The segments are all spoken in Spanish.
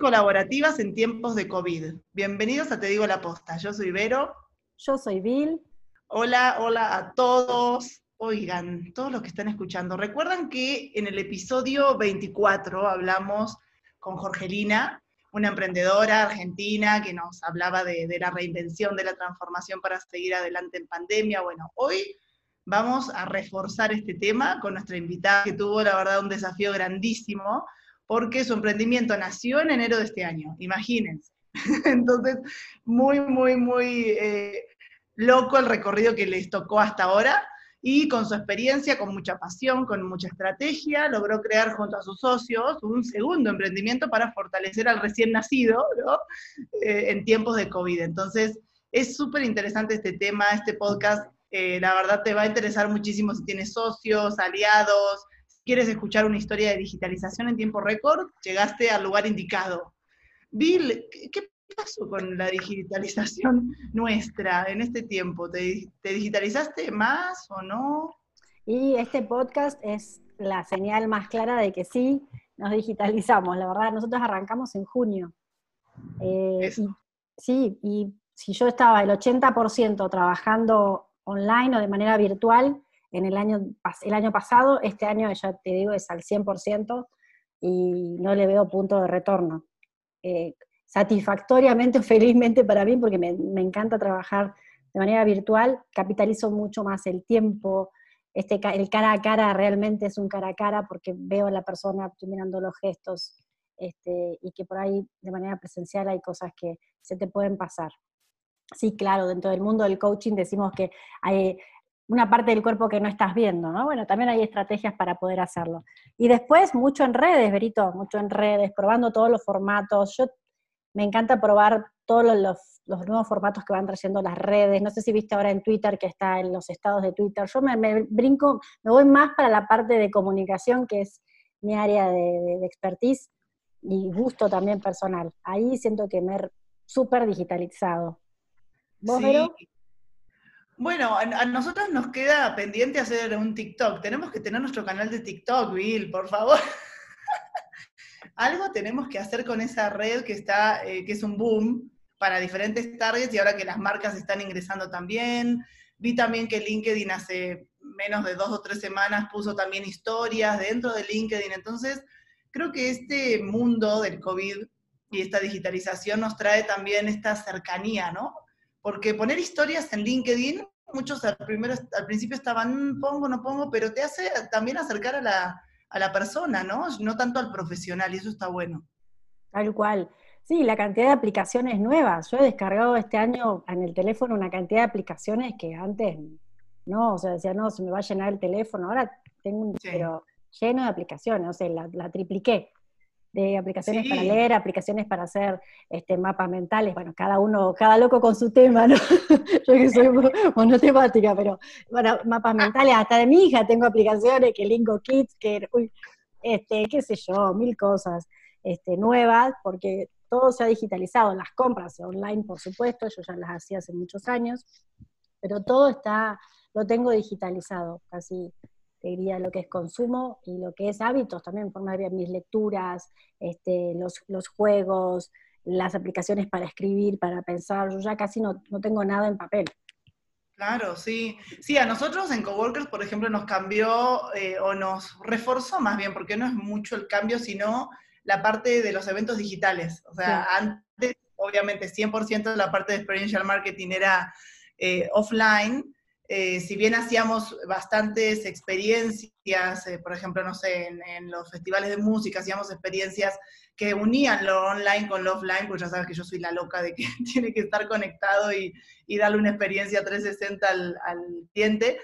colaborativas en tiempos de COVID. Bienvenidos a Te Digo la Posta. Yo soy Vero. Yo soy Bill. Hola, hola a todos. Oigan, todos los que están escuchando, recuerdan que en el episodio 24 hablamos con Jorgelina, una emprendedora argentina que nos hablaba de, de la reinvención, de la transformación para seguir adelante en pandemia. Bueno, hoy vamos a reforzar este tema con nuestra invitada que tuvo, la verdad, un desafío grandísimo porque su emprendimiento nació en enero de este año, imagínense. Entonces, muy, muy, muy eh, loco el recorrido que les tocó hasta ahora y con su experiencia, con mucha pasión, con mucha estrategia, logró crear junto a sus socios un segundo emprendimiento para fortalecer al recién nacido ¿no? eh, en tiempos de COVID. Entonces, es súper interesante este tema, este podcast. Eh, la verdad te va a interesar muchísimo si tienes socios, aliados, quieres escuchar una historia de digitalización en tiempo récord, llegaste al lugar indicado. Bill, ¿qué pasó con la digitalización nuestra en este tiempo? ¿Te, digitalizaste más o no? Y este podcast es la señal más clara de que sí, nos digitalizamos. La verdad, nosotros arrancamos en junio. Eh, sí, y si yo estaba el 80% trabajando online o de manera virtual, en el año, el año pasado, este año ya te digo es al 100% y no le veo punto de retorno. Eh, satisfactoriamente o felizmente para mí, porque me, me, encanta trabajar de manera virtual, capitalizo mucho más el tiempo, este, el cara a cara realmente es un cara a cara porque veo a la persona, mirando los gestos, este, y que por ahí de manera presencial hay cosas que se te pueden pasar. Sí, claro, dentro del mundo del coaching decimos que hay, una parte del cuerpo que no estás viendo, ¿no? Bueno, también hay estrategias para poder hacerlo. Y después, mucho en redes, Berito, mucho en redes, probando todos los formatos. Yo me encanta probar todos los, nuevos formatos que van trayendo las redes. No sé si viste ahora en Twitter que está en los estados de Twitter. Yo me, brinco, me voy más para la parte de comunicación, que es mi área de, expertise y gusto también personal. Ahí siento que me he súper digitalizado. ¿Vos, sí. Bueno, a, nosotros nos queda pendiente hacer un TikTok. Tenemos que tener nuestro canal de TikTok, Bill, por favor. Algo tenemos que hacer con esa red que está, eh, que es un boom para diferentes targets y ahora que las marcas están ingresando también. Vi también que LinkedIn hace menos de dos o tres semanas puso también historias dentro de LinkedIn. Entonces, creo que este mundo del COVID y esta digitalización nos trae también esta cercanía, ¿no? Porque poner historias en LinkedIn, muchos al, primero, al principio estaban, mm, pongo, no pongo, pero te hace también acercar a la, a la persona, ¿no? No tanto al profesional, y eso está bueno. Tal cual. Sí, la cantidad de aplicaciones nuevas. Yo he descargado este año en el teléfono una cantidad de aplicaciones que antes no, o sea, decía, no, se me va a llenar el teléfono. Ahora tengo un pero lleno de aplicaciones, o sea, la, la tripliqué de aplicaciones para leer, aplicaciones para hacer este, mapas mentales, bueno, cada uno, cada loco con su tema, ¿no? Yo que soy monotemática, pero bueno, mapas mentales, hasta de mi hija tengo aplicaciones, que Lingo Kids, que, uy, este, qué sé yo, mil cosas este, nuevas, porque todo se ha digitalizado, las compras online, por supuesto, yo ya las hacía hace muchos años, pero todo está, lo tengo digitalizado, casi te diría lo que es consumo y lo que es hábitos también, forma de mis lecturas, este, los, los, juegos, las aplicaciones para escribir, para pensar, yo ya casi no, no tengo nada en papel. Claro, sí. Sí, a nosotros en Coworkers, por ejemplo, nos cambió eh, o nos reforzó más bien, porque no es mucho el cambio, sino la parte de los eventos digitales. O sea, antes, obviamente, 100% de la parte de experiential marketing era eh, offline, eh, si bien hacíamos bastantes experiencias, eh, por ejemplo, no sé, en, los festivales de música hacíamos experiencias que unían lo online con lo offline, pues ya sabes que yo soy la loca de que tiene que estar conectado y, darle una experiencia 360 al, cliente.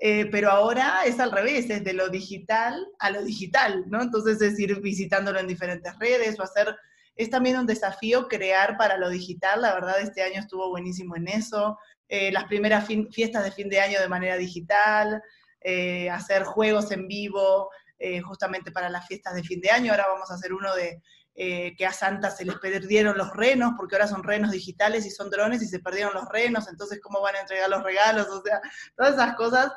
Eh, pero ahora es al revés, es de lo digital a lo digital, ¿no? Entonces es ir visitándolo en diferentes redes o hacer, es también un desafío crear para lo digital, la verdad este año estuvo buenísimo en eso, eh, las primeras fiestas de fin de año de manera digital, eh, hacer juegos en vivo eh, justamente para las fiestas de fin de año. Ahora vamos a hacer uno de que a Santa se les perdieron los renos, porque ahora son renos digitales y son drones y se perdieron los renos, entonces cómo van a entregar los regalos, o sea, todas esas cosas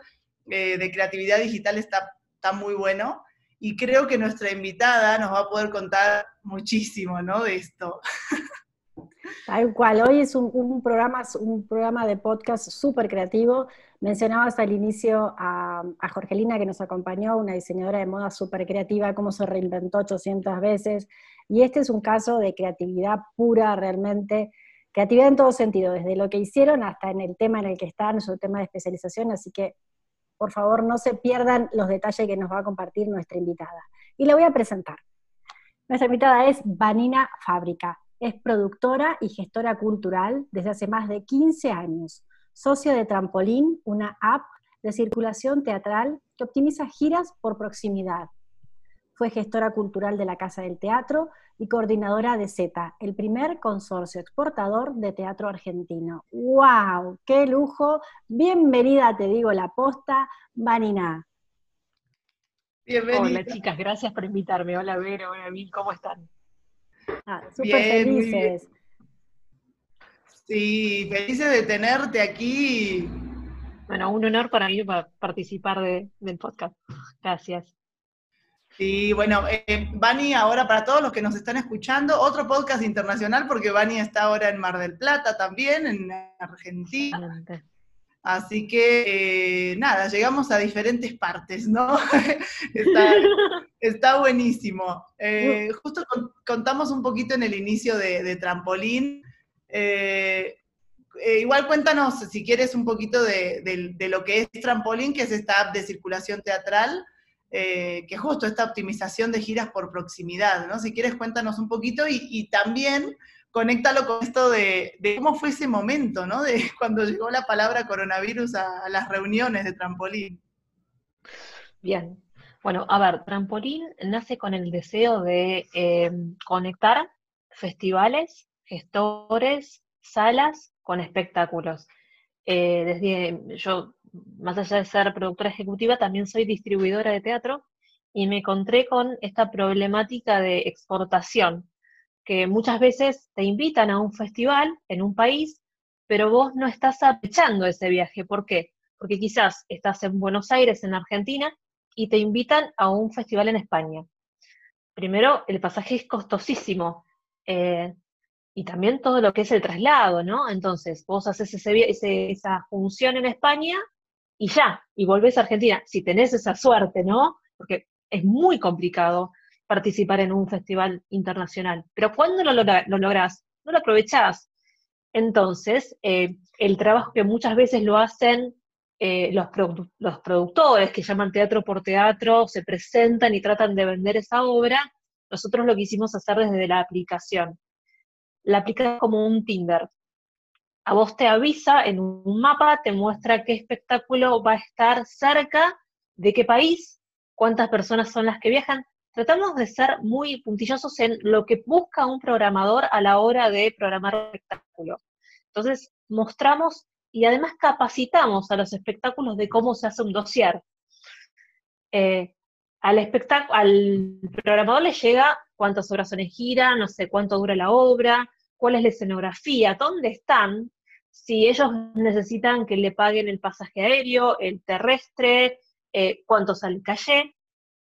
de creatividad digital está, está muy bueno. y creo que nuestra invitada nos va a poder contar muchísimo, ¿no? De esto. Tal cual, hoy es un, programa, un programa de podcast súper creativo. Mencionabas al inicio a, Jorgelina que nos acompañó, una diseñadora de moda súper creativa, cómo se reinventó 800 veces. Y este es un caso de creatividad pura realmente, creatividad en todo sentido, desde lo que hicieron hasta en el tema en el que están, su tema de especialización. Así que, por favor, no se pierdan los detalles que nos va a compartir nuestra invitada. Y la voy a presentar. Nuestra invitada es Vanina Fábrica. Es productora y gestora cultural desde hace más de 15 años, socio de Trampolín, una app de circulación teatral que optimiza giras por proximidad. Fue gestora cultural de la Casa del Teatro y coordinadora de Z, el primer consorcio exportador de teatro argentino. ¡Wow! ¡Qué lujo! Bienvenida, te digo, la posta, Vanina. Bienvenida. Hola chicas, gracias por invitarme. Hola Vero, hola Mil, ¿cómo están? Ah, súper felices. Sí, felices de tenerte aquí. Bueno, un honor para mí participar del podcast. Gracias. Sí, bueno, eh, Bani, ahora para todos los que nos están escuchando, otro podcast internacional, porque Bani está ahora en Mar del Plata también, en Argentina. Así que, eh, nada, llegamos a diferentes partes, ¿no? está, buenísimo. Eh, justo contamos un poquito en el inicio de, Trampolín. Eh, igual cuéntanos, si quieres, un poquito de, lo que es Trampolín, que es esta app de circulación teatral, que justo esta optimización de giras por proximidad, ¿no? Si quieres, cuéntanos un poquito y, y también conéctalo con esto de, cómo fue ese momento, ¿no? De cuando llegó la palabra coronavirus a, las reuniones de trampolín. Bien. Bueno, a ver, Trampolín nace con el deseo de em, conectar festivales, gestores, salas con espectáculos. Eh, desde yo, más allá de ser productora ejecutiva, también soy distribuidora de teatro y me encontré con esta problemática de exportación que muchas veces te invitan a un festival en un país, pero vos no estás aprovechando ese viaje. ¿Por qué? Porque quizás estás en Buenos Aires, en Argentina, y te invitan a un festival en España. Primero, el pasaje es costosísimo. Eh, y también todo lo que es el traslado, ¿no? Entonces, vos haces esa función en España y ya, y volvés a Argentina, si tenés esa suerte, ¿no? Porque es muy complicado participar en un festival internacional. Pero cuando lo, lo lográs, no lo aprovechás. Entonces, eh, el trabajo que muchas veces lo hacen eh, los, los productores, que llaman teatro por teatro, se presentan y tratan de vender esa obra, nosotros lo quisimos hacer desde la aplicación. La aplicación como un Tinder. A vos te avisa en un mapa, te muestra qué espectáculo va a estar cerca, de qué país, cuántas personas son las que viajan, tratamos de ser muy puntillosos en lo que busca un programador a la hora de programar un espectáculo. Entonces, mostramos y además capacitamos a los espectáculos de cómo se hace un dossier. Eh, al, al programador le llega cuántas horas son en gira, no sé cuánto dura la obra, cuál es la escenografía, dónde están, si ellos necesitan que le paguen el pasaje aéreo, el terrestre, eh, cuánto sale el calle,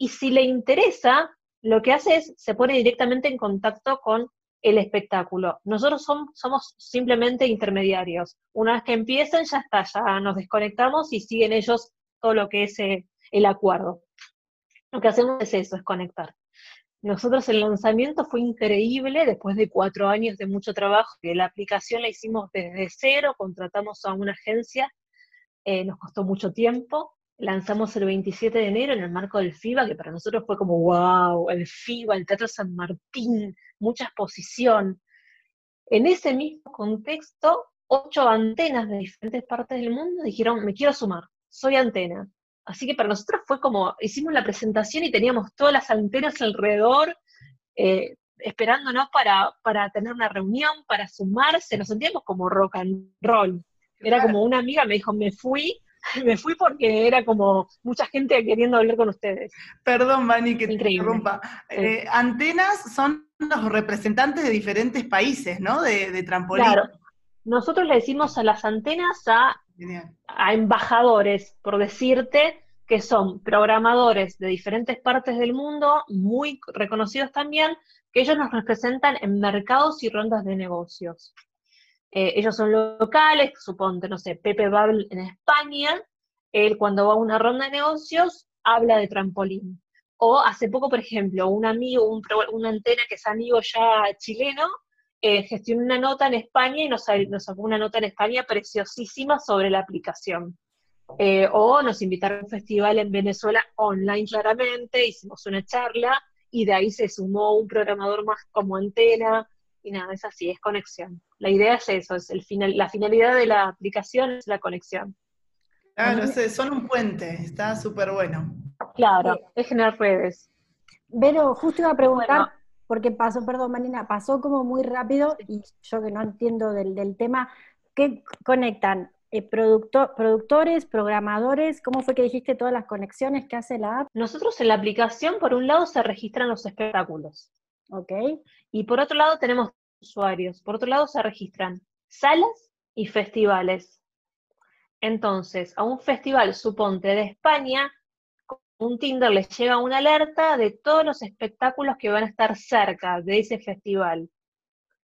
y si le interesa, lo que hace es, se pone directamente en contacto con el espectáculo. Nosotros somos simplemente intermediarios. Una vez que empiecen, ya está, ya nos desconectamos y siguen ellos todo lo que es eh, el acuerdo. Lo que hacemos es eso, es conectar. Nosotros el lanzamiento fue increíble, después de cuatro años de mucho trabajo, la aplicación la hicimos desde cero, contratamos a una agencia, eh, nos costó mucho tiempo, lanzamos el 27 de enero en el marco del FIBA, que para nosotros fue como, wow, el FIBA, el Teatro San Martín, mucha exposición. En ese mismo contexto, ocho antenas de diferentes partes del mundo dijeron, me quiero sumar, soy antena. Así que para nosotros fue como, hicimos la presentación y teníamos todas las antenas alrededor, eh, esperándonos para, para tener una reunión, para sumarse, nos sentíamos como rock and roll. Era como una amiga me dijo, me fui, me fui porque era como mucha gente queriendo hablar con ustedes. Perdón, Mani, que te interrumpa. Eh, antenas son los representantes de diferentes países, ¿no? De, de trampolín. Claro. Nosotros le decimos a las antenas a, a embajadores, por decirte, que son programadores de diferentes partes del mundo, muy reconocidos también, que ellos nos representan en mercados y rondas de negocios. Eh, ellos son locales, suponte, no sé, Pepe Babel en España, él cuando va a una ronda de negocios habla de trampolín. O hace poco, por ejemplo, un amigo, un, una antena que es amigo ya chileno, eh, gestionó una nota en España y nos, sacó una nota en España preciosísima sobre la aplicación. Eh, o nos invitaron a un festival en Venezuela online claramente, hicimos una charla y de ahí se sumó un programador más como antena y nada, es así, es conexión. La idea es eso, es el final, la finalidad de la aplicación es la conexión. Claro, son un puente, está súper bueno. Claro, es generar redes. Pero justo iba a preguntar, porque pasó, perdón Marina, pasó como muy rápido y yo que no entiendo del, tema, ¿qué conectan? Eh, productores, programadores, ¿cómo fue que dijiste todas las conexiones que hace la app? Nosotros en la aplicación, por un lado, se registran los espectáculos. Ok. Y por otro lado tenemos usuarios. Por otro lado se registran salas y festivales. Entonces, a un festival, suponte de España, un Tinder les llega una alerta de todos los espectáculos que van a estar cerca de ese festival.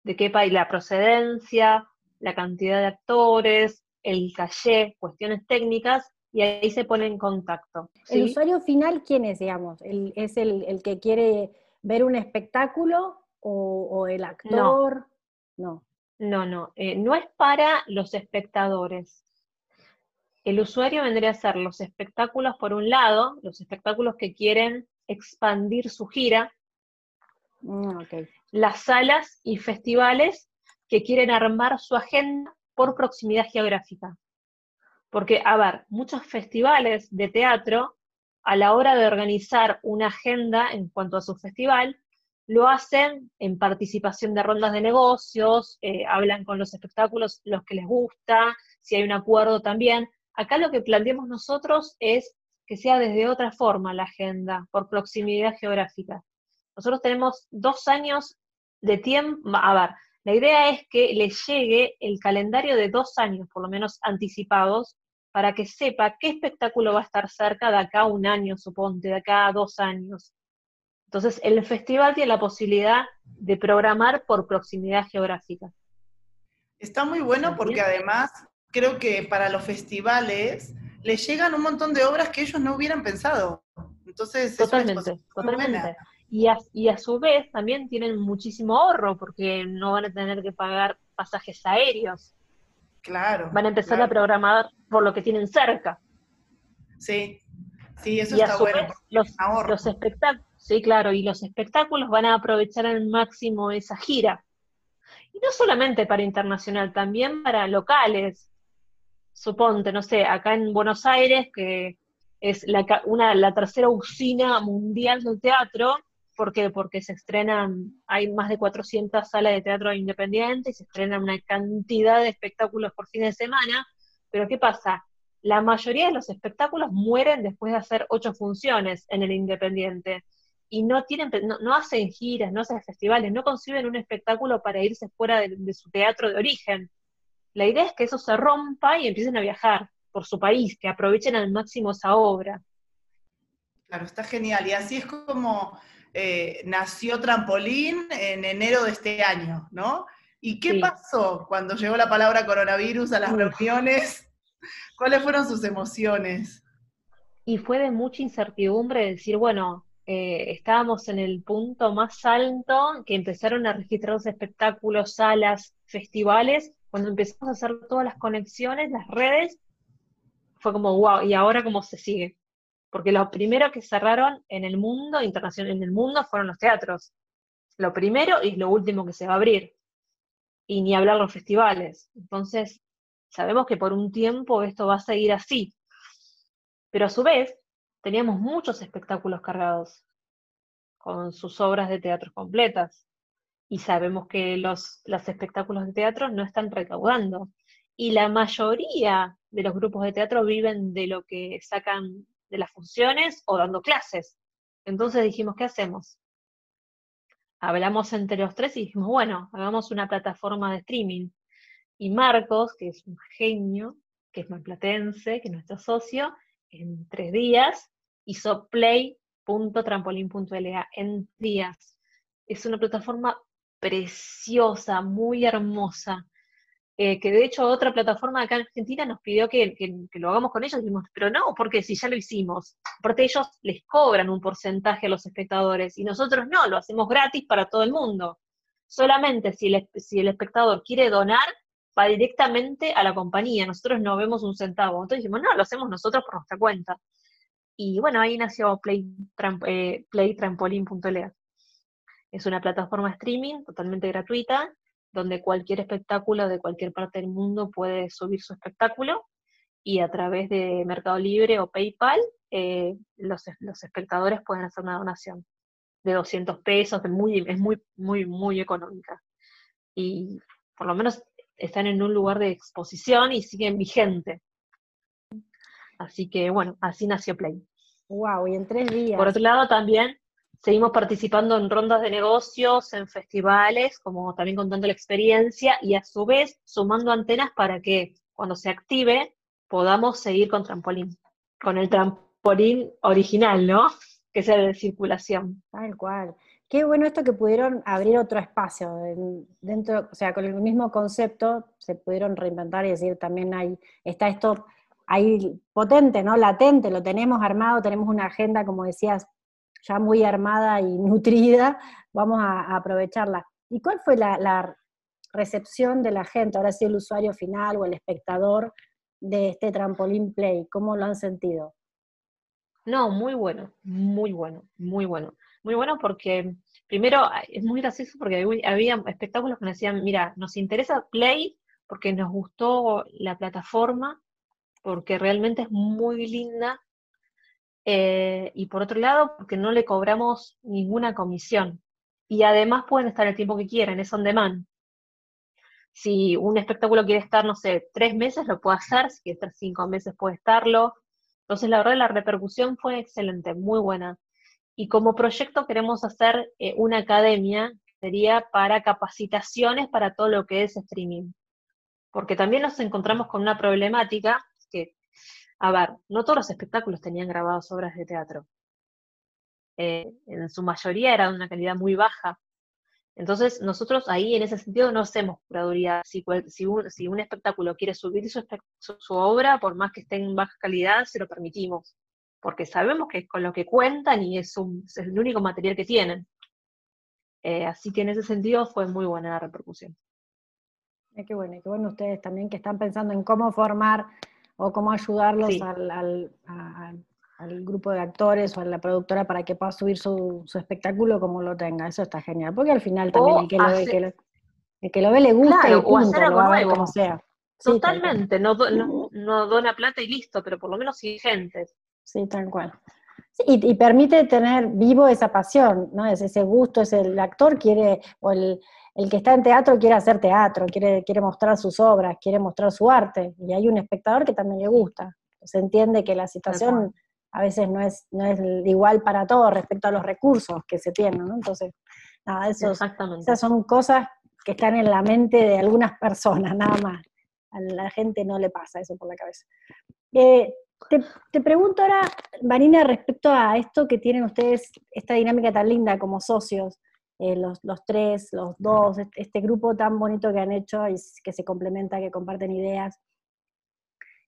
De qué país, la procedencia, la cantidad de actores, el caché, cuestiones técnicas, y ahí se pone en contacto. ¿El usuario final quién es, digamos? ¿Es el, que quiere ver un espectáculo o, el actor? No. No, no, eh, no es para los espectadores. El usuario vendría a ser los espectáculos por un lado, los espectáculos que quieren expandir su gira, mm, las salas y festivales que quieren armar su agenda por proximidad geográfica. Porque, a ver, muchos festivales de teatro, a la hora de organizar una agenda en cuanto a su festival, lo hacen en participación de rondas de negocios, eh, hablan con los espectáculos, los que les gusta, si hay un acuerdo también. Acá lo que planteamos nosotros es que sea desde otra forma la agenda, por proximidad geográfica. Nosotros tenemos dos años de tiempo, a ver, la idea es que le llegue el calendario de dos años, por lo menos anticipados, para que sepa qué espectáculo va a estar cerca de acá un año, suponte, de acá dos años. Entonces, el festival tiene la posibilidad de programar por proximidad geográfica. Está muy bueno porque además creo que para los festivales les llegan un montón de obras que ellos no hubieran pensado. Entonces, totalmente, totalmente. Y a, y a su vez también tienen muchísimo ahorro porque no van a tener que pagar pasajes aéreos. Claro. Van a empezar a programar por lo que tienen cerca. Sí, sí, eso está bueno. los, los espectáculos, sí, claro, y los espectáculos van a aprovechar al máximo esa gira. Y no solamente para internacional, también para locales. Suponte, no sé, acá en Buenos Aires, que es la, una, la tercera usina mundial del teatro, ¿Por qué? Porque se estrenan, hay más de 400 salas de teatro independiente y se estrenan una cantidad de espectáculos por fin de semana, pero ¿qué pasa? La mayoría de los espectáculos mueren después de hacer ocho funciones en el independiente y no tienen, no, hacen giras, no hacen festivales, no conciben un espectáculo para irse fuera de, de su teatro de origen. La idea es que eso se rompa y empiecen a viajar por su país, que aprovechen al máximo esa obra. Claro, está genial. Y así es como eh, nació Trampolín en enero de este año, ¿no? ¿Y qué pasó cuando llegó la palabra coronavirus a las reuniones? ¿Cuáles fueron sus emociones? Y fue de mucha incertidumbre decir, bueno, eh, estábamos en el punto más alto, que empezaron a registrar los espectáculos, salas, festivales, cuando empezamos a hacer todas las conexiones, las redes, fue como, wow, ¿y ahora cómo se sigue? porque lo primero que cerraron en el mundo, internacional, en el mundo, fueron los teatros. Lo primero y lo último que se va a abrir. Y ni hablar los festivales. Entonces, sabemos que por un tiempo esto va a seguir así. Pero a su vez, teníamos muchos espectáculos cargados con sus obras de teatro completas. Y sabemos que los, los espectáculos de teatro no están recaudando. Y la mayoría de los grupos de teatro viven de lo que sacan de las funciones o dando clases. Entonces dijimos, ¿qué hacemos? Hablamos entre los tres y dijimos, bueno, hagamos una plataforma de streaming. Y Marcos, que es un genio, que es malplatense, que es nuestro socio, en tres días, hizo play.trampolín.la en días. Es una plataforma preciosa, muy hermosa. Eh, que de hecho otra plataforma acá en Argentina nos pidió que, lo hagamos con ellos, y dijimos, pero no, porque si ya lo hicimos, porque ellos les cobran un porcentaje a los espectadores y nosotros no, lo hacemos gratis para todo el mundo. Solamente si el, si el espectador quiere donar, va directamente a la compañía, nosotros no vemos un centavo. Entonces dijimos, no, lo hacemos nosotros por nuestra cuenta. Y bueno, ahí nació Play, eh, Es una plataforma streaming totalmente gratuita, donde cualquier espectáculo de cualquier parte del mundo puede subir su espectáculo y a través de Mercado Libre o PayPal eh, los, espectadores pueden hacer una donación de 200 pesos, muy, es muy, muy, muy económica. Y por lo menos están en un lugar de exposición y siguen vigentes. Así que bueno, así nació Play. Wow, y en tres días. Por otro lado, también seguimos participando en rondas de negocios, en festivales, como también contando la experiencia y a su vez sumando antenas para que cuando se active podamos seguir con trampolín, con el trampolín original, ¿no? Que sea de circulación. Tal cual. Qué bueno esto que pudieron abrir otro espacio dentro, o sea, con el mismo concepto se pudieron reinventar y decir también hay, está esto ahí potente, ¿no? Latente, lo tenemos armado, tenemos una agenda, como decías, ya muy armada y nutrida, vamos a, aprovecharla. ¿Y cuál fue la, recepción de la gente, ahora sí el usuario final o el espectador de este trampolín play? ¿Cómo lo han sentido? No, muy bueno, muy bueno, muy bueno. Muy bueno porque, primero, es muy gracioso porque había espectáculos que nos decían, mira, nos interesa Play porque nos gustó la plataforma, porque realmente es muy linda, eh, y por otro lado, porque no le cobramos ninguna comisión. Y además pueden estar el tiempo que quieran, es on demand. Si un espectáculo quiere estar, no sé, tres meses, lo puede hacer, si quiere estar cinco meses, puede estarlo. Entonces, la verdad, la repercusión fue excelente, muy buena. Y como proyecto queremos hacer eh, una academia, sería para capacitaciones para todo lo que es streaming. Porque también nos encontramos con una problemática que, a ver, no todos los espectáculos tenían grabadas obras de teatro. Eh, en su mayoría era de una calidad muy baja. Entonces, nosotros ahí en ese sentido no hacemos curaduría. Si, si, un, espectáculo quiere subir su, obra, por más que esté en baja calidad, se lo permitimos porque sabemos que es con lo que cuentan y es, el único material que tienen. Eh, así que en ese sentido fue muy buena la repercusión. qué bueno, qué bueno ustedes también que están pensando en cómo formar o cómo ayudarlos al, grupo de actores o a la productora para que pueda subir su, espectáculo como lo tenga. Eso está genial, porque al final también el que, lo ve, que, lo, ve le gusta y punto, lo va a ver como sea. Totalmente, no, no, dona plata y listo, pero por lo menos gente. Sí, tal cual. y, permite tener vivo esa pasión, ¿no? Es ese gusto, es el actor quiere, o el, que está en teatro quiere hacer teatro, quiere, quiere mostrar sus obras, quiere mostrar su arte, y hay un espectador que también le gusta. Se entiende que la situación a veces no es, no es igual para todos respecto a los recursos que se tienen, ¿no? Entonces, nada, eso, esas son cosas que están en la mente de algunas personas, nada más. A la gente no le pasa eso por la cabeza. Eh, te, pregunto ahora, Marina, respecto a esto que tienen ustedes, esta dinámica tan linda como socios, eh, los, tres, los dos, este, este, grupo tan bonito que han hecho y que se complementa, que comparten ideas.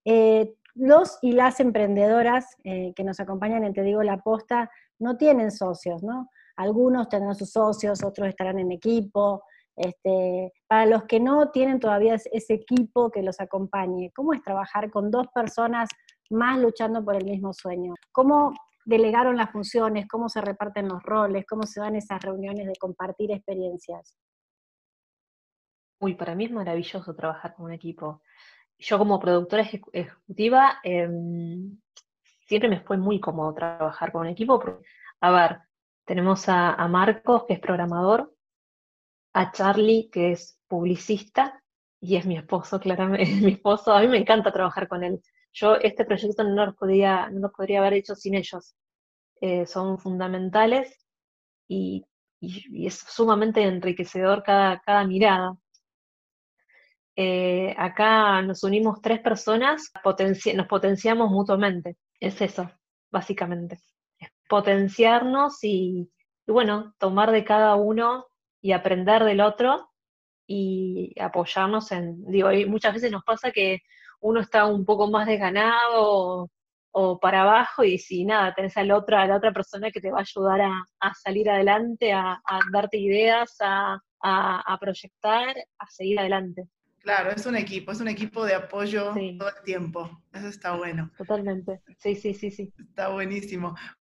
Eh, los y las emprendedoras eh, que nos acompañan en Te Digo la Posta no tienen socios, ¿no? Algunos tendrán sus socios, otros estarán en equipo. Este, para los que no tienen todavía ese equipo que los acompañe, ¿cómo es trabajar con dos personas más luchando por el mismo sueño. ¿Cómo delegaron las funciones? ¿Cómo se reparten los roles? ¿Cómo se dan esas reuniones de compartir experiencias? Uy, para mí es maravilloso trabajar con un equipo. Yo como productora ejecutiva em, siempre me fue muy cómodo trabajar con un equipo. a ver, tenemos a, Marcos, que es programador, a Charlie, que es publicista, y es mi esposo, claramente, mi esposo. A mí me encanta trabajar con él. Yo este proyecto no lo podría, no podría haber hecho sin ellos. Eh, son fundamentales y, es sumamente enriquecedor cada, cada mirada. Eh, acá nos unimos tres personas, nos potenciamos mutuamente. Es eso, básicamente. Es potenciarnos y, bueno, tomar de cada uno y aprender del otro y apoyarnos en, digo, muchas veces nos pasa que uno está un poco más desganado o, para abajo y si nada, tenés a la otra, a la otra persona que te va a ayudar a, salir adelante, a, darte ideas, a, proyectar, a seguir adelante. Claro, es un equipo, es un equipo de apoyo todo el tiempo. Eso está bueno. Totalmente. Sí, sí, sí, sí. Está buenísimo.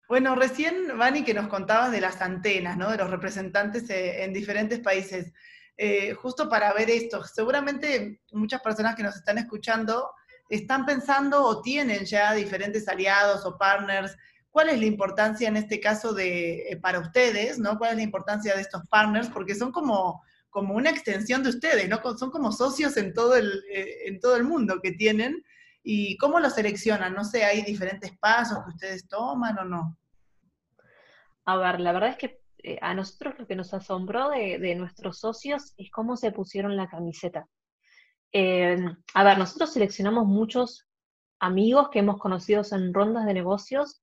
Bueno, recién, Vani, que nos contabas de las antenas, ¿no? De los representantes eh, en diferentes países. Eh, justo para ver esto, seguramente muchas personas que nos están escuchando están pensando o tienen ya diferentes aliados o partners. ¿Cuál es la importancia en este caso de, eh, para ustedes, ¿no? ¿Cuál es la importancia de estos partners? Porque son como como una extensión de ustedes, ¿no? Son como socios en todo el, eh, en todo el mundo que tienen. ¿Y cómo lo seleccionan? No sé, ¿hay diferentes pasos que ustedes toman o no? A ver, la verdad es que eh, a nosotros lo que nos asombró de, nuestros socios es cómo se pusieron la camiseta. Eh, a ver, nosotros seleccionamos muchos amigos que hemos conocido en rondas de negocios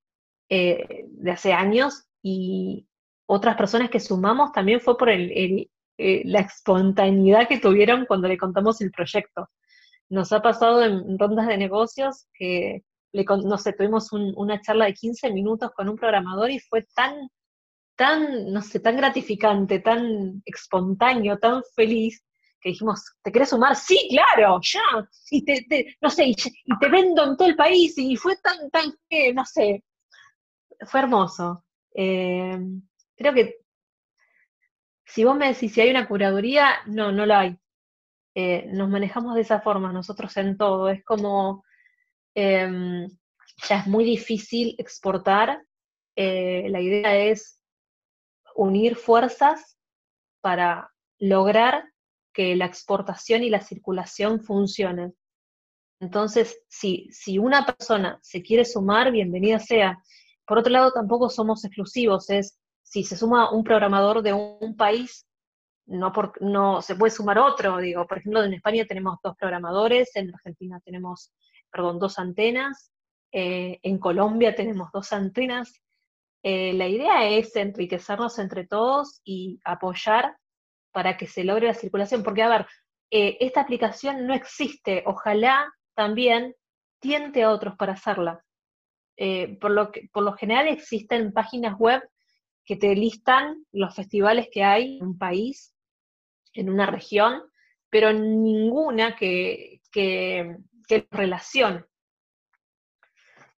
de hace años y otras personas que sumamos también fue por eh, la espontaneidad que tuvieron cuando le contamos el proyecto. Nos ha pasado en rondas de negocios que, le, tuvimos una charla de 15 minutos con un programador y fue tan, tan, no sé, tan gratificante, tan espontáneo, tan feliz, que dijimos, ¿te querés sumar? Sí, claro, ya. Y te, no sé, y, te vendo en todo el país. Y fue tan, tan, no sé, fue hermoso. Eh, creo que si vos me decís si hay una curaduría, no, no la hay. Eh, nos manejamos de esa forma nosotros en todo. Es como, em, ya es muy difícil exportar. Eh, la idea es unir fuerzas para lograr que la exportación y la circulación funcionen. Entonces, si, si una persona se quiere sumar, bienvenida sea. Por otro lado, tampoco somos exclusivos, es si se suma un programador de un, país, no, no se puede sumar otro. Digo, por ejemplo, en España tenemos dos programadores, en Argentina tenemos, perdón, dos antenas, eh, en Colombia tenemos dos antenas. Eh, la idea es enriquecernos entre todos y apoyar para que se logre la circulación, porque a ver, eh, esta aplicación no existe, ojalá también tiente a otros para hacerla. por, lo que, por lo general existen páginas web que te listan los festivales que hay en un país, en una región, pero ninguna que, que, que relación.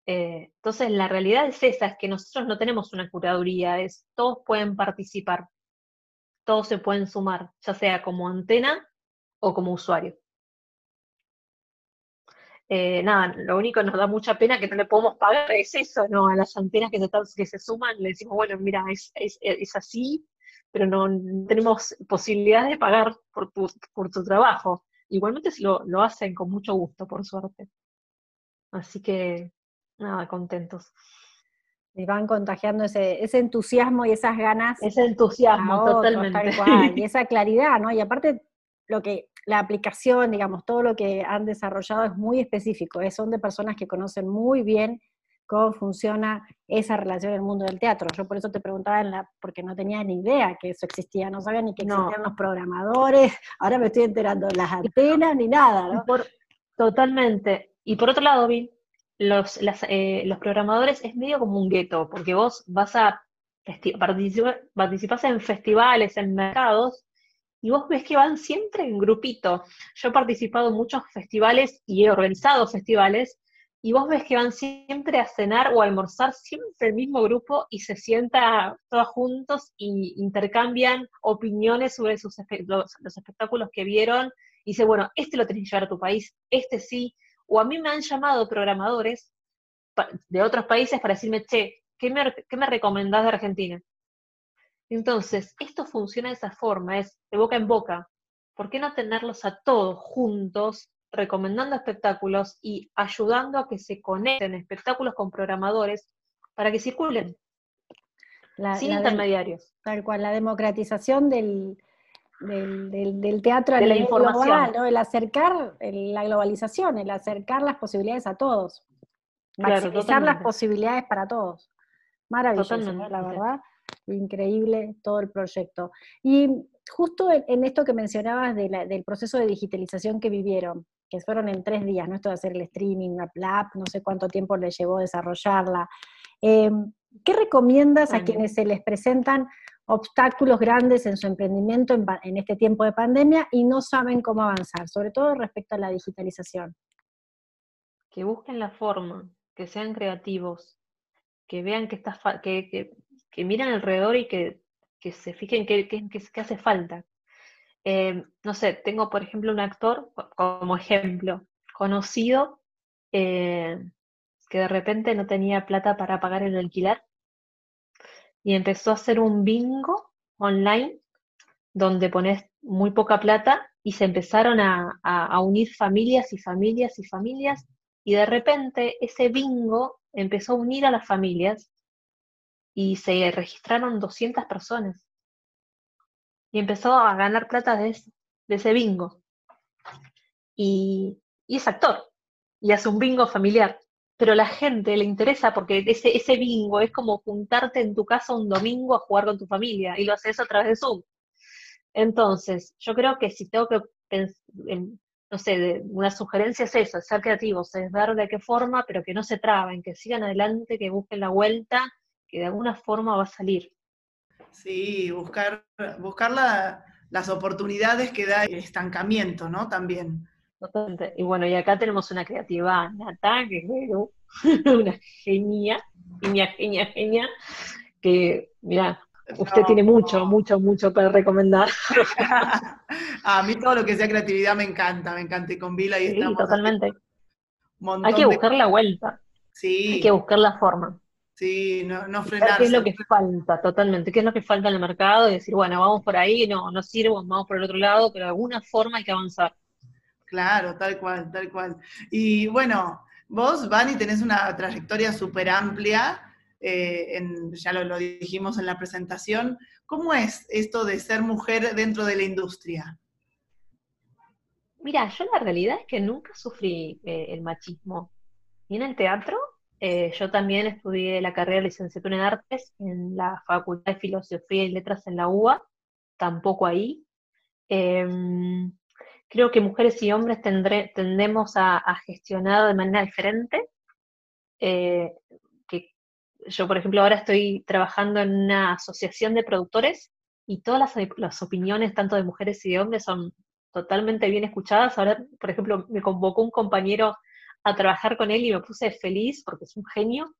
Eh, entonces, la realidad es esa, es que nosotros no tenemos una curaduría, es todos pueden participar, todos se pueden sumar, ya sea como antena o como usuario. Eh, nada, lo único que nos da mucha pena que no le podemos pagar es eso, ¿no? A las antenas que se, que se suman, le decimos, bueno, mira, es, es, así, pero no tenemos posibilidad de pagar por tu, por tu trabajo. Igualmente lo, lo hacen con mucho gusto, por suerte. Así que, nada, contentos. Y van contagiando ese, ese entusiasmo y esas ganas. Ese entusiasmo, totalmente. y esa claridad, ¿no? Y aparte, lo que la aplicación, digamos, todo lo que han desarrollado es muy específico, son de personas que conocen muy bien cómo funciona esa relación en el mundo del teatro. Yo por eso te preguntaba, en la, porque no tenía ni idea que eso existía, no sabía ni que existían los programadores, ahora me estoy enterando, las antenas ni nada, ¿no? totalmente. Y por otro lado, Vi, los, eh, los programadores es medio como un gueto, porque vos vas a participar, participás en festivales, en mercados, y vos ves que van siempre en grupito. Yo he participado en muchos festivales y he organizado festivales, y vos ves que van siempre a cenar o a almorzar siempre el mismo grupo y se sienta todos juntos y intercambian opiniones sobre sus, los, espectáculos que vieron y dice, bueno, este lo tenés que llevar a tu país, este sí. O a mí me han llamado programadores de otros países para decirme, che, ¿qué me, qué me recomendás de Argentina? Entonces, esto funciona de esa forma, es de boca en boca. ¿Por qué no tenerlos a todos juntos, recomendando espectáculos y ayudando a que se conecten espectáculos con programadores para que circulen? sin intermediarios. tal cual, la democratización del, del, teatro a de la información. el acercar la globalización, el acercar las posibilidades a todos. maximizar las posibilidades para todos. Maravilloso, la verdad. Increíble todo el proyecto. Y justo en, esto que mencionabas del proceso de digitalización que vivieron, que fueron en tres días, ¿no? Esto de hacer el streaming, la app, no sé cuánto tiempo le llevó desarrollarla. Em, ¿Qué recomiendas a quienes se les presentan obstáculos grandes en su emprendimiento en, este tiempo de pandemia y no saben cómo avanzar, sobre todo respecto a la digitalización? Que busquen la forma, que sean creativos, que vean que, está que, que, miren alrededor y que, se fijen qué que, hace falta. Eh, no sé, tengo por ejemplo un actor, como ejemplo, conocido, eh, que de repente no tenía plata para pagar el alquiler y empezó a hacer un bingo online donde pones muy poca plata y se empezaron a, unir familias y familias y familias y de repente ese bingo empezó a unir a las familias y se registraron 200 personas y empezó a ganar plata de ese, bingo. Y, y es actor y hace un bingo familiar pero la gente le interesa porque ese, ese bingo es como juntarte en tu casa un domingo a jugar con tu familia y lo haces a través de Zoom. Entonces, yo creo que si tengo que no sé, una sugerencia es eso, ser creativos, es ver de qué forma, pero que no se traben, que sigan adelante, que busquen la vuelta, que de alguna forma va a salir. Sí, buscar, buscar las oportunidades que da el estancamiento, ¿no? También. Y bueno, y acá tenemos una creativa Nata, que es una genia, genia, genia, genia, que, mira, usted tiene mucho, mucho, mucho para recomendar. a mí todo lo que sea creatividad me encanta, me encanta. Y con Vila y sí, totalmente. Hay que buscar la vuelta. Sí. Hay que buscar la forma. Sí, no, no frenarse. ¿Qué es lo que falta? Totalmente. ¿Qué es lo que falta en el mercado? Y decir, bueno, vamos por ahí, no, no sirve, vamos por el otro lado, pero de alguna forma hay que avanzar. Claro, tal cual, tal cual. Y bueno, vos, Vani, tenés una trayectoria súper amplia, eh, ya lo, dijimos en la presentación. ¿Cómo es esto de ser mujer dentro de la industria? Mira, yo la realidad es que nunca sufrí eh, el machismo. Y en el teatro, eh, yo también estudié la carrera de licenciatura en artes en la Facultad de Filosofía y Letras en la UBA, tampoco ahí. Em, creo que mujeres y hombres tendemos a, gestionar de manera diferente. Eh, yo, por ejemplo, ahora estoy trabajando en una asociación de productores y todas las, opiniones, tanto de mujeres y de hombres, son totalmente bien escuchadas. Ahora, por ejemplo, me convocó un compañero a trabajar con él y me puse feliz porque es un genio.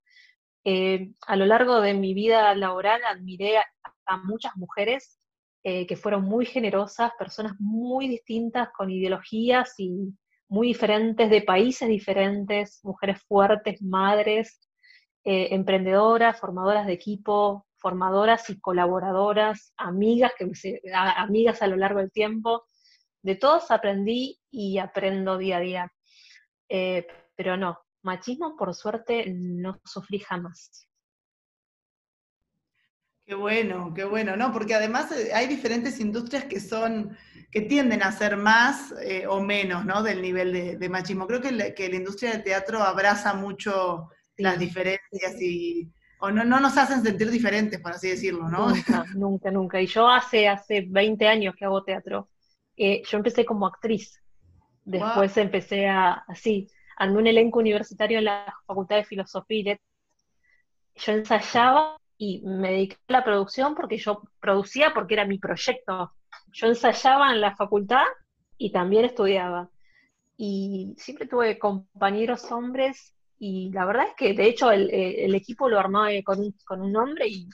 Eh, a lo largo de mi vida laboral admiré a muchas mujeres eh, que fueron muy generosas, personas muy distintas, con ideologías y muy diferentes, de países diferentes, mujeres fuertes, madres, eh, emprendedoras, formadoras de equipo, formadoras y colaboradoras, amigas, que amigas a lo largo del tiempo. De todos aprendí y aprendo día a día. Eh, pero no, machismo por suerte no sufrí jamás. Qué bueno, qué bueno, ¿no? Porque además eh, hay diferentes industrias que son, que tienden a ser más eh, o menos, ¿no? Del nivel de, machismo. Creo que la, que la, industria del teatro abraza mucho las diferencias y, o no, no nos hacen sentir diferentes, por así decirlo, ¿no? Nunca, nunca, nunca. Y yo hace, hace 20 años que hago teatro. Eh, yo empecé como actriz. Después empecé a, así, andé un elenco universitario en la Facultad de Filosofía y Yo ensayaba y me dediqué a la producción porque yo producía porque era mi proyecto. Yo ensayaba en la facultad y también estudiaba. Y siempre tuve compañeros hombres y la verdad es que de hecho el, equipo lo armaba con un, con un hombre y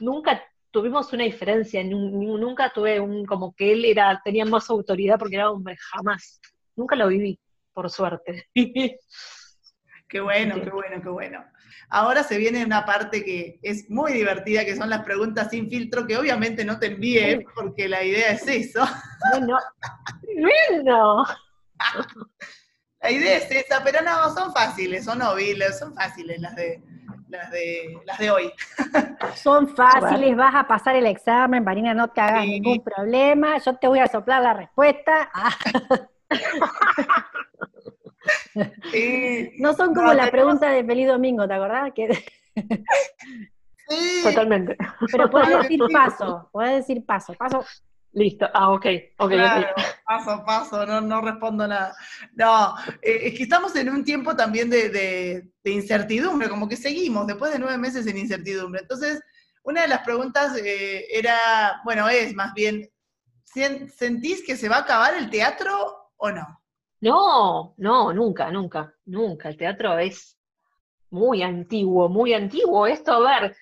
nunca tuvimos una diferencia, nunca tuve un como que él era tenía más autoridad porque era hombre, jamás. Nunca lo viví, por suerte. Qué bueno, qué bueno, qué bueno. Ahora se viene una parte que es muy divertida, que son las preguntas sin filtro, que obviamente no te envíe, porque la idea es eso. Bueno, bueno. La idea es esa, pero no, son fáciles, son noviles, son fáciles las de, las de, las de hoy. Son fáciles, vas a pasar el examen, Marina, no te hagas ningún problema, yo te voy a soplar la respuesta. no son como la pregunta de Feliz Domingo, ¿te acordás? Sí. Totalmente. Pero puedes decir paso, puedes decir paso, paso. Listo, ah, ok, ok. Paso, paso, no, no respondo nada. No, eh, es que estamos en un tiempo también de, incertidumbre, como que seguimos después de nueve meses en incertidumbre. Entonces, una de las preguntas eh, era, bueno, es más bien, ¿sentís que se va a acabar el teatro o no? No, no, nunca, nunca, nunca. El teatro es muy antiguo, muy antiguo. Esto, a ver,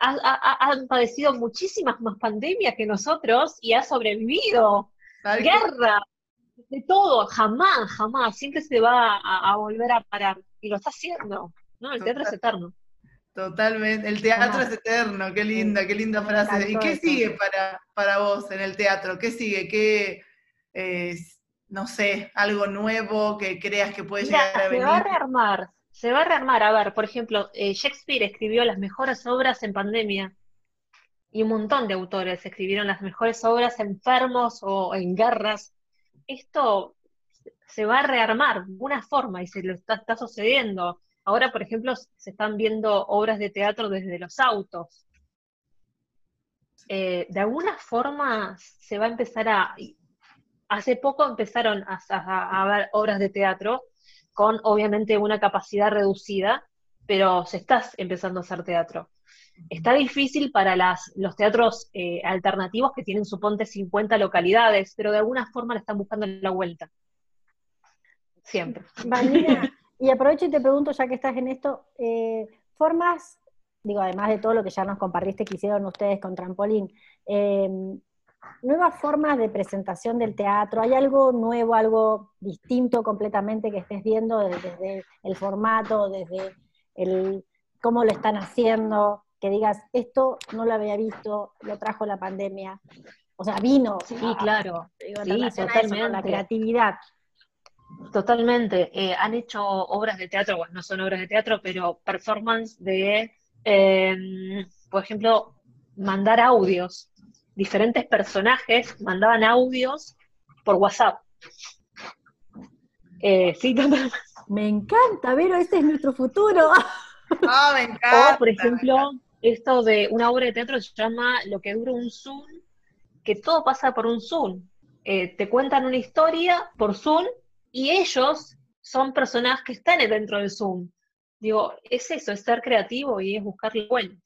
han padecido muchísimas más pandemias que nosotros y ha sobrevivido. Guerra, de todo, jamás, jamás. Siempre se va a, volver a parar. Y lo está haciendo. ¿no? El teatro es eterno. Totalmente, el teatro es eterno, qué linda, qué linda frase. ¿Y qué sigue para, para vos en el teatro? ¿Qué sigue? ¿Qué, no sé, algo nuevo que creas que puede llegar a venir? Se va a rearmar, se va a rearmar. A ver, por ejemplo, eh, Shakespeare escribió las mejores obras en pandemia y un montón de autores escribieron las mejores obras enfermos o en guerras. Esto se va a rearmar de alguna forma y se lo está, está sucediendo. Ahora, por ejemplo, se están viendo obras de teatro desde los autos. Eh, de alguna forma se va a empezar a... Hace poco empezaron a, a, ver obras de teatro con obviamente una capacidad reducida, pero se está empezando a hacer teatro. Está difícil para las, los teatros eh, alternativos que tienen suponte 50 localidades, pero de alguna forma le están buscando la vuelta. Siempre. Y aprovecho y te pregunto, ya que estás en esto, eh, formas, digo, además de todo lo que ya nos compartiste que hicieron ustedes con Trampolín, eh, nuevas formas de presentación del teatro, ¿hay algo nuevo, algo distinto completamente que estés viendo desde, el formato, desde el cómo lo están haciendo? Que digas, esto no lo había visto, lo trajo la pandemia. O sea, vino. Sí, claro. sí, totalmente. la creatividad. Totalmente. Eh, han hecho obras de teatro, bueno, no son obras de teatro, pero performance de, em, por ejemplo, mandar audios. Diferentes personajes mandaban audios por WhatsApp. Eh, sí, Me encanta, Vero, este es nuestro futuro. Ah, me encanta. O, por ejemplo, esto de una obra de teatro se llama Lo que dura un Zoom, que todo pasa por un Zoom. Eh, te cuentan una historia por Zoom y ellos son personas que están dentro del Zoom. Digo, es eso, es ser creativo y es buscarle vuelta.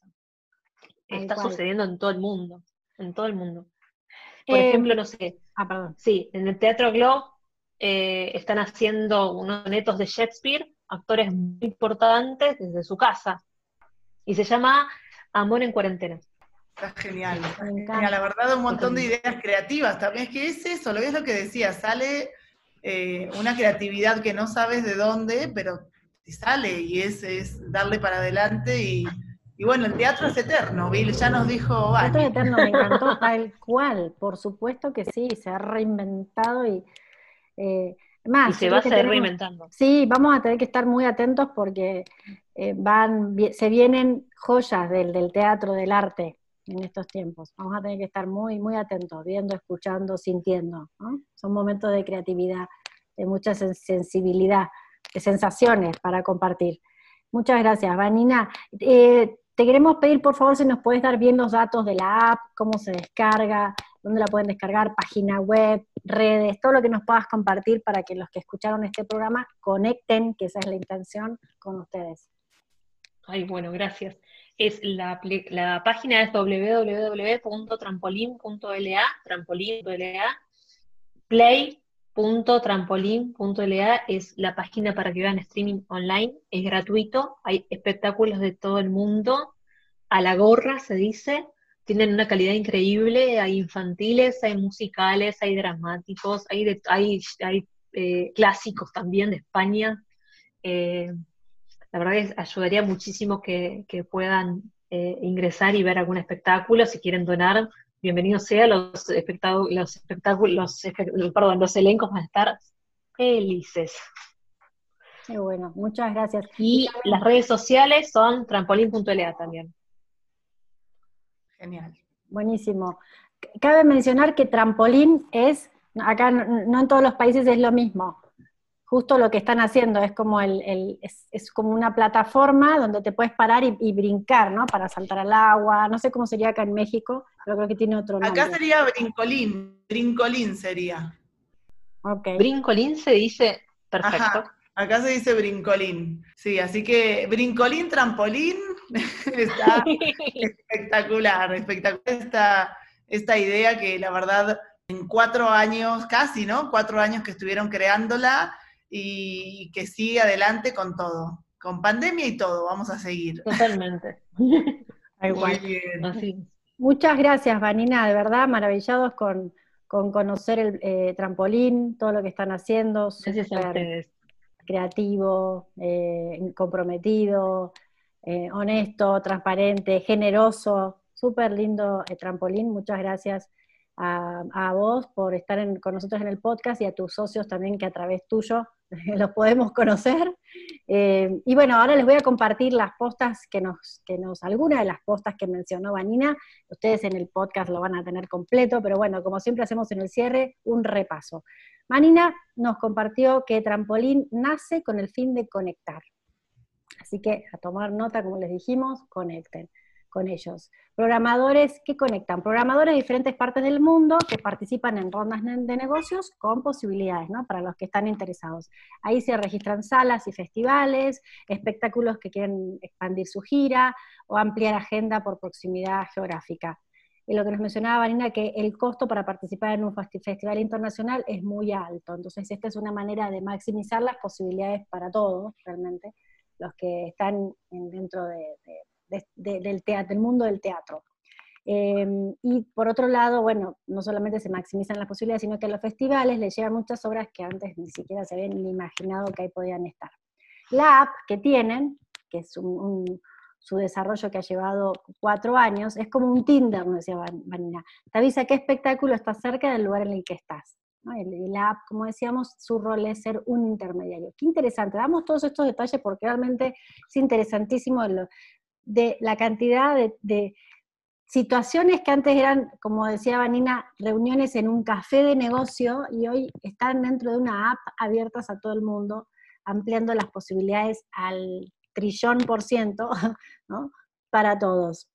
Está sucediendo en todo el mundo, en todo el mundo. Por eh, ejemplo, no sé, ah, perdón. sí, en el Teatro Globe eh, están haciendo unos netos de Shakespeare, actores muy importantes desde su casa, y se llama Amor en Cuarentena. Está genial, genial, la verdad un montón de ideas creativas también, es que es eso, lo es lo que decía, sale eh, una creatividad que no sabes de dónde, pero te sale y es, es darle para adelante y, bueno, el teatro es eterno, Bill, ya nos dijo... El teatro es eterno, me encantó, tal cual, por supuesto que sí, se ha reinventado y... Eh, más, y se va a seguir reinventando. Sí, vamos a tener que estar muy atentos porque eh, van, se vienen joyas del, del teatro, del arte, en estos tiempos. Vamos a tener que estar muy, muy atentos, viendo, escuchando, sintiendo. Son momentos de creatividad, de mucha sensibilidad, de sensaciones para compartir. Muchas gracias, Vanina. Eh, te queremos pedir, por favor, si nos puedes dar bien los datos de la app, cómo se descarga, dónde la pueden descargar, página web, redes, todo lo que nos puedas compartir para que los que escucharon este programa conecten, que esa es la intención, con ustedes. Ay, bueno, gracias es la, la página es www.trampolin.la, trampolin.la, play.trampolin.la es la página para que vean streaming online, es gratuito, hay espectáculos de todo el mundo, a la gorra se dice, tienen una calidad increíble, hay infantiles, hay musicales, hay dramáticos, hay, hay, hay eh, clásicos también de España. Eh, la verdad es ayudaría muchísimo que, puedan eh, ingresar y ver algún espectáculo, si quieren donar, bienvenidos sea, los espectáculos, los espectáculos, perdón, los elencos van a estar felices. Qué bueno, muchas gracias. Y las redes sociales son trampolín.la también. Genial. Buenísimo. Cabe mencionar que trampolín es, acá no en todos los países es lo mismo justo lo que están haciendo, es como, el, es, como una plataforma donde te puedes parar y, brincar, ¿no? Para saltar al agua, no sé cómo sería acá en México, pero creo que tiene otro nombre. Acá sería brincolín, brincolín sería. Okay. Brincolín se dice, perfecto. acá se dice brincolín, sí, así que brincolín, trampolín, está espectacular, espectacular esta, esta idea que la verdad en cuatro años, casi, ¿no? Cuatro años que estuvieron creándola, y que siga adelante con todo. Con pandemia y todo, vamos a seguir. Totalmente. Muy Muchas gracias, Vanina, de verdad, maravillados con, conocer el eh, trampolín, todo lo que están haciendo. Gracias a ustedes. Creativo, eh, comprometido, eh, honesto, transparente, generoso. Súper lindo trampolín. Muchas gracias a, vos por estar con nosotros en el podcast y a tus socios también que a través tuyo los podemos conocer. Eh, y bueno, ahora les voy a compartir las postas que nos, que nos, algunas de las postas que mencionó Vanina, ustedes en el podcast lo van a tener completo, pero bueno, como siempre hacemos en el cierre, un repaso. Vanina nos compartió que Trampolín nace con el fin de conectar. Así que a tomar nota, como les dijimos, conecten con ellos. Programadores que conectan, programadores de diferentes partes del mundo que participan en rondas de negocios con posibilidades, ¿no? Para los que están interesados. Ahí se registran salas y festivales, espectáculos que quieren expandir su gira o ampliar agenda por proximidad geográfica. Y lo que nos mencionaba Vanina, que el costo para participar en un festival internacional es muy alto. Entonces, esta es una manera de maximizar las posibilidades para todos, realmente, los que están dentro de del, teatro, del mundo del teatro. Em, y por otro lado, bueno, no solamente se maximizan las posibilidades, sino que a los festivales les llegan muchas obras que antes ni siquiera se habían imaginado que ahí podían estar. La app que tienen, que es su desarrollo que ha llevado cuatro años, es como un Tinder, nos decía Vanina. Te avisa qué espectáculo está cerca del lugar en el que estás. El, la app, como decíamos, su rol es ser un intermediario. Qué interesante. Damos todos estos detalles porque realmente es interesantísimo de la cantidad de, situaciones que antes eran, como decía Vanina, reuniones en un café de negocio y hoy están dentro de una app abiertas a todo el mundo, ampliando las posibilidades al trillón por ciento para todos.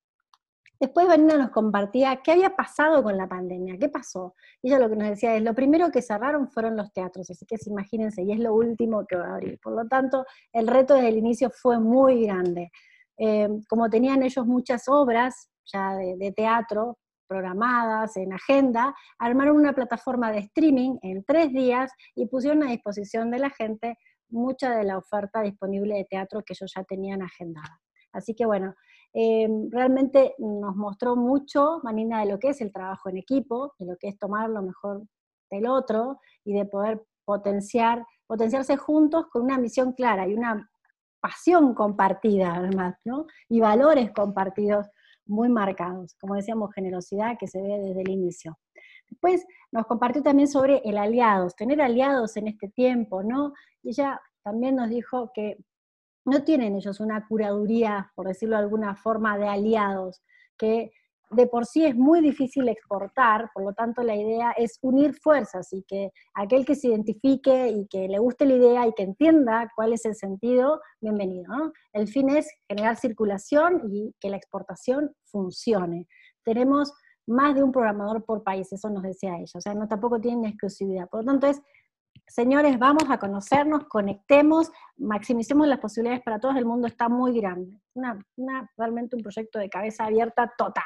Después Vanina nos compartía qué había pasado con la pandemia, qué pasó. Ella lo que nos decía es, lo primero que cerraron fueron los teatros, así que imagínense, y es lo último que va a abrir. Por lo tanto, el reto desde el inicio fue muy grande. Eh, como tenían ellos muchas obras ya de, teatro programadas en agenda, armaron una plataforma de streaming en tres días y pusieron a disposición de la gente mucha de la oferta disponible de teatro que ellos ya tenían agendada. Así que bueno, eh, realmente nos mostró mucho, Manina, de lo que es el trabajo en equipo, de lo que es tomar lo mejor del otro y de poder potenciar, potenciarse juntos con una misión clara y una pasión compartida, además, ¿no? Y valores compartidos muy marcados, como decíamos, generosidad que se ve desde el inicio. Después nos compartió también sobre el aliados, tener aliados en este tiempo, ¿no? Y ella también nos dijo que no tienen ellos una curaduría, por decirlo de alguna forma, de aliados, que de por sí es muy difícil exportar, por lo tanto la idea es unir fuerzas y que aquel que se identifique y que le guste la idea y que entienda cuál es el sentido, bienvenido. El fin es generar circulación y que la exportación funcione. Tenemos más de un programador por país, eso nos decía ella, o sea, no tampoco tienen exclusividad. Por lo tanto es señores, vamos a conocernos, conectemos, maximicemos las posibilidades para todos, el mundo está muy grande. Una, realmente un proyecto de cabeza abierta total.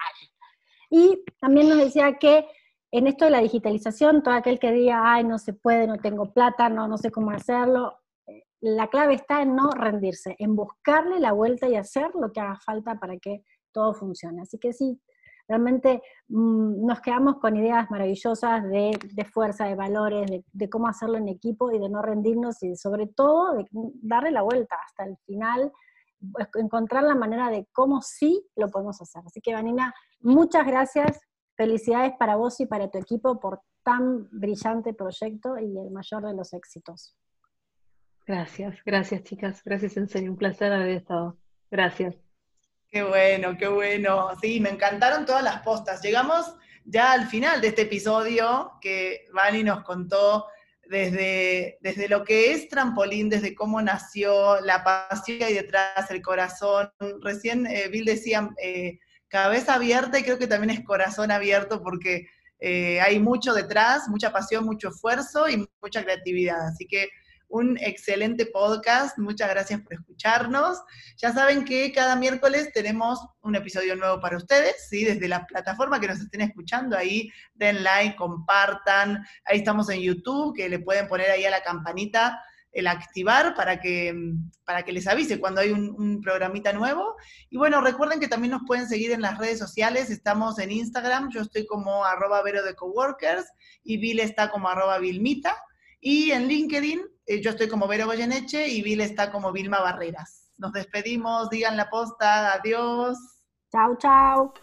Y también nos decía que en esto de la digitalización, todo aquel que diga, ay, no se puede, no tengo plata, no, no sé cómo hacerlo, eh, la clave está en no rendirse, en buscarle la vuelta y hacer lo que haga falta para que todo funcione. Así que sí, realmente mm, nos quedamos con ideas maravillosas de, fuerza, de valores, de, cómo hacerlo en equipo y de no rendirnos y sobre todo de darle la vuelta hasta el final, pues, encontrar la manera de cómo sí lo podemos hacer. Así que Vanina, muchas gracias, felicidades para vos y para tu equipo por tan brillante proyecto y el mayor de los éxitos. Gracias, gracias chicas, gracias en serio, un placer haber estado. Gracias. Qué bueno, qué bueno. Sí, me encantaron todas las postas. Llegamos ya al final de este episodio que Vani nos contó desde, desde lo que es trampolín, desde cómo nació, la pasión que hay detrás, el corazón. Recién eh, Bill decía eh, cabeza abierta y creo que también es corazón abierto porque eh, hay mucho detrás, mucha pasión, mucho esfuerzo y mucha creatividad. Así que un excelente podcast. Muchas gracias por escucharnos. Ya saben que cada miércoles tenemos un episodio nuevo para ustedes, ¿sí? Desde la plataforma que nos estén escuchando, ahí den like, compartan. Ahí estamos en YouTube, que le pueden poner ahí a la campanita el activar para que, para que les avise cuando hay un, programita nuevo. Y bueno, recuerden que también nos pueden seguir en las redes sociales. Estamos en Instagram, yo estoy como arroba vero de coworkers y Bill está como arroba Vilmita. Y en LinkedIn, eh, yo estoy como Vero Goyeneche y Bill está como Vilma Barreras. Nos despedimos, digan la posta, adiós. Chao, chao.